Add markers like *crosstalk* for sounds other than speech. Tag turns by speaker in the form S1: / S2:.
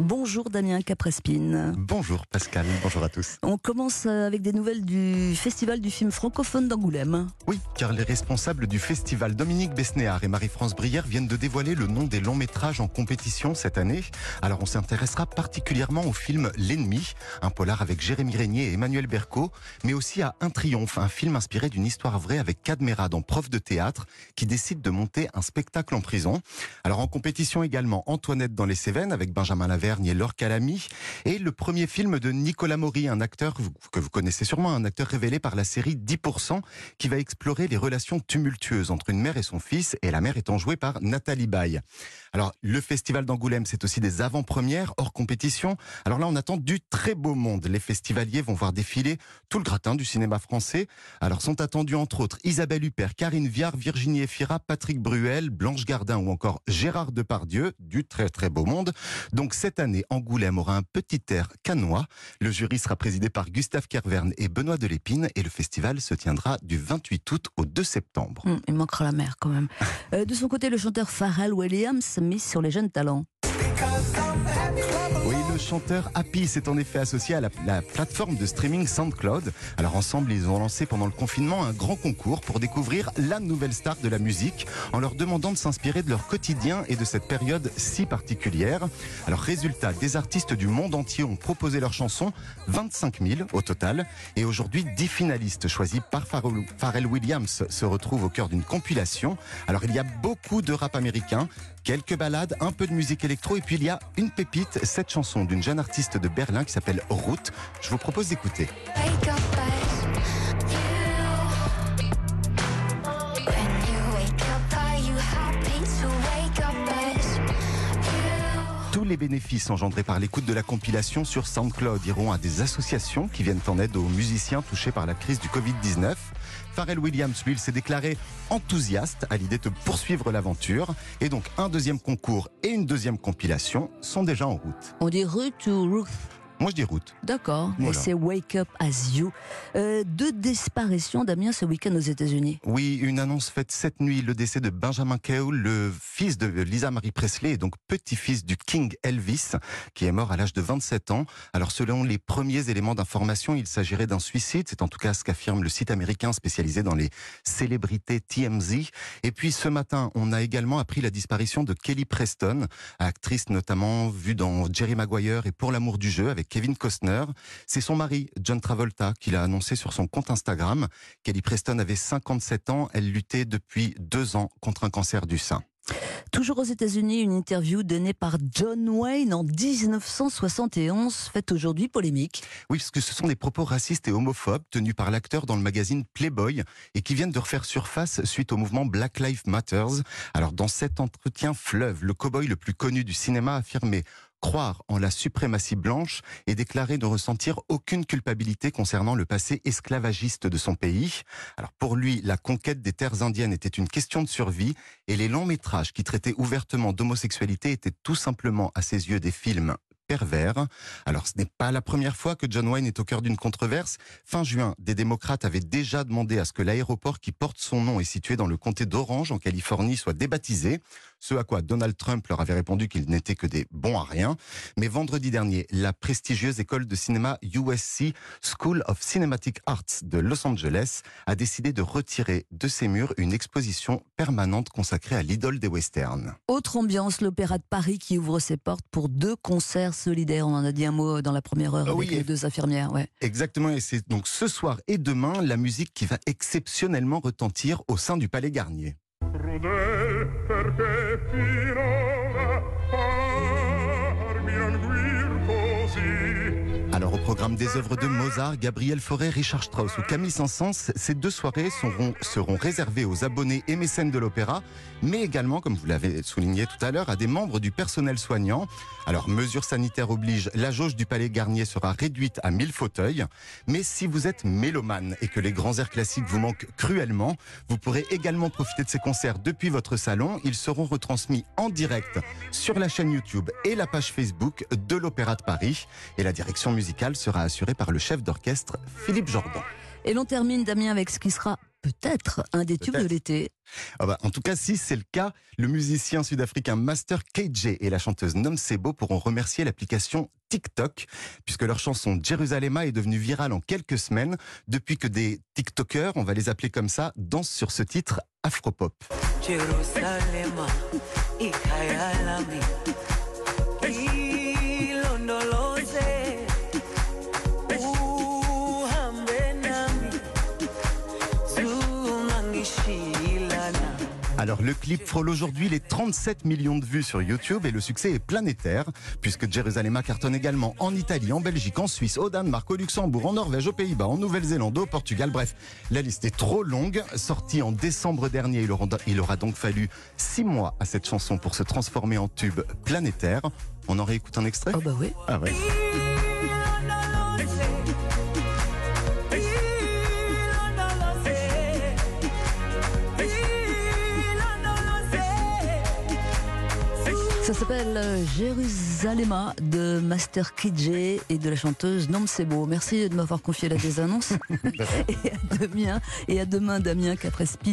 S1: Bonjour Damien Caprespine.
S2: Bonjour Pascal, bonjour à tous.
S1: On commence avec des nouvelles du Festival du film francophone d'Angoulême.
S2: Oui, car les responsables du festival, Dominique Besnéard et Marie-France Brière, viennent de dévoiler le nom des longs métrages en compétition cette année. Alors on s'intéressera particulièrement au film L'ennemi, un polar avec Jérémy Régnier et Emmanuel Berco, mais aussi à Un triomphe, un film inspiré d'une histoire vraie avec Cadmerade en prof de théâtre qui décide de monter un spectacle en prison. Alors en compétition également Antoinette dans les Cévennes avec Benjamin Laverne et Laure Calamy. Et le premier film de Nicolas Maury, un acteur que vous connaissez sûrement, un acteur révélé par la série 10%, qui va explorer les relations tumultueuses entre une mère et son fils, et la mère étant jouée par Nathalie Baye. Alors, le festival d'Angoulême, c'est aussi des avant-premières hors compétition. Alors là, on attend du très beau monde. Les festivaliers vont voir défiler tout le gratin du cinéma français. Alors, sont attendus entre autres Isabelle Huppert, Karine Viard, Virginie Efira, Patrick Bruel, Blanche Gardin ou encore Gérard Depardieu, du très très beau monde. Donc, cette année, Angoulême aura un petit air canois. Le jury sera présidé par Gustave Kerverne et Benoît Delépine et le festival se tiendra du 28 août au 2 septembre.
S1: Hum, il manquera la mer quand même. *laughs* Euh, de son côté, le chanteur Pharrell Williams mise sur les jeunes talents
S2: chanteur Happy s'est en effet associé à la, plateforme de streaming SoundCloud. Alors ensemble, ils ont lancé pendant le confinement un grand concours pour découvrir la nouvelle star de la musique en leur demandant de s'inspirer de leur quotidien et de cette période si particulière. Alors résultat, des artistes du monde entier ont proposé leurs chansons, 25 000 au total. Et aujourd'hui, 10 finalistes choisis par Pharrell Williams se retrouvent au cœur d'une compilation. Alors il y a beaucoup de rap américain, quelques ballades, un peu de musique électro et puis il y a une pépite, cette chanson d'une jeune artiste de Berlin qui s'appelle Ruth. Je vous propose d'écouter. Les bénéfices engendrés par l'écoute de la compilation sur SoundCloud iront à des associations qui viennent en aide aux musiciens touchés par la crise du Covid-19. Pharrell Williams, lui, s'est déclaré enthousiaste à l'idée de poursuivre l'aventure. Et donc, un deuxième concours et une deuxième compilation sont déjà en route.
S1: On dit Ruth ou Ruth
S2: moi, je dis route.
S1: D'accord. Et c'est Wake Up As You. Euh, deux disparitions, Damien, ce week-end aux États-Unis.
S2: Oui, une annonce faite cette nuit. Le décès de Benjamin Cole, le fils de Lisa Marie Presley, et donc petit-fils du King Elvis, qui est mort à l'âge de 27 ans. Alors, selon les premiers éléments d'information, il s'agirait d'un suicide. C'est en tout cas ce qu'affirme le site américain spécialisé dans les célébrités TMZ. Et puis, ce matin, on a également appris la disparition de Kelly Preston, actrice notamment vue dans Jerry Maguire et Pour l'amour du jeu avec Kevin Costner. C'est son mari, John Travolta, qui l'a annoncé sur son compte Instagram. Kelly Preston avait 57 ans. Elle luttait depuis deux ans contre un cancer du sein.
S1: Toujours aux États-Unis, une interview donnée par John Wayne en 1971 fait aujourd'hui polémique.
S2: Oui, parce que ce sont des propos racistes et homophobes tenus par l'acteur dans le magazine Playboy et qui viennent de refaire surface suite au mouvement Black Lives Matters. Alors dans cet entretien fleuve, le cowboy le plus connu du cinéma affirmait croire en la suprématie blanche et déclarer ne ressentir aucune culpabilité concernant le passé esclavagiste de son pays. Alors pour lui, la conquête des terres indiennes était une question de survie et les longs métrages qui traitaient ouvertement d'homosexualité étaient tout simplement à ses yeux des films pervers. Alors ce n'est pas la première fois que John Wayne est au cœur d'une controverse. Fin juin, des démocrates avaient déjà demandé à ce que l'aéroport qui porte son nom et situé dans le comté d'Orange en Californie soit débaptisé. Ce à quoi Donald Trump leur avait répondu qu'ils n'étaient que des bons à rien. Mais vendredi dernier, la prestigieuse école de cinéma USC, School of Cinematic Arts de Los Angeles, a décidé de retirer de ses murs une exposition permanente consacrée à l'idole des westerns.
S1: Autre ambiance, l'Opéra de Paris qui ouvre ses portes pour deux concerts solidaires. On en a dit un mot dans la première heure avec les deux infirmières. Ouais.
S2: Exactement, et c'est donc ce soir et demain la musique qui va exceptionnellement retentir au sein du Palais Garnier. crudel perché fino des œuvres de Mozart, Gabriel Fauré, Richard Strauss ou Camille Saint-Saëns, ces deux soirées seront, seront réservées aux abonnés et mécènes de l'opéra, mais également, comme vous l'avez souligné tout à l'heure, à des membres du personnel soignant. Alors mesures sanitaires obligent, la jauge du Palais Garnier sera réduite à 1000 fauteuils, mais si vous êtes mélomane et que les grands airs classiques vous manquent cruellement, vous pourrez également profiter de ces concerts depuis votre salon. Ils seront retransmis en direct sur la chaîne YouTube et la page Facebook de l'Opéra de Paris et la direction musicale sera assuré par le chef d'orchestre Philippe Jordan.
S1: Et l'on termine, Damien, avec ce qui sera peut-être un des tubes de l'été.
S2: Ah bah, en tout cas, si c'est le cas, le musicien sud-africain Master KJ et la chanteuse Nom Sebo pourront remercier l'application TikTok, puisque leur chanson Jerusalema est devenue virale en quelques semaines, depuis que des TikTokers, on va les appeler comme ça, dansent sur ce titre afropop. Alors le clip frôle aujourd'hui les 37 millions de vues sur YouTube et le succès est planétaire, puisque Jerusalema cartonne également en Italie, en Belgique, en Suisse, au Danemark, au Luxembourg, en Norvège, aux Pays-Bas, en Nouvelle-Zélande, au Portugal. Bref, la liste est trop longue. Sorti en décembre dernier, il aura, il aura donc fallu six mois à cette chanson pour se transformer en tube planétaire. On en réécoute un extrait
S1: Oh bah oui.
S2: Ah ouais.
S1: Ça s'appelle euh, Jérusalema de Master KJ et de la chanteuse Nom Sebo. Merci de m'avoir confié la désannonce. *laughs* et à demain, et à demain Damien qu'après Spin.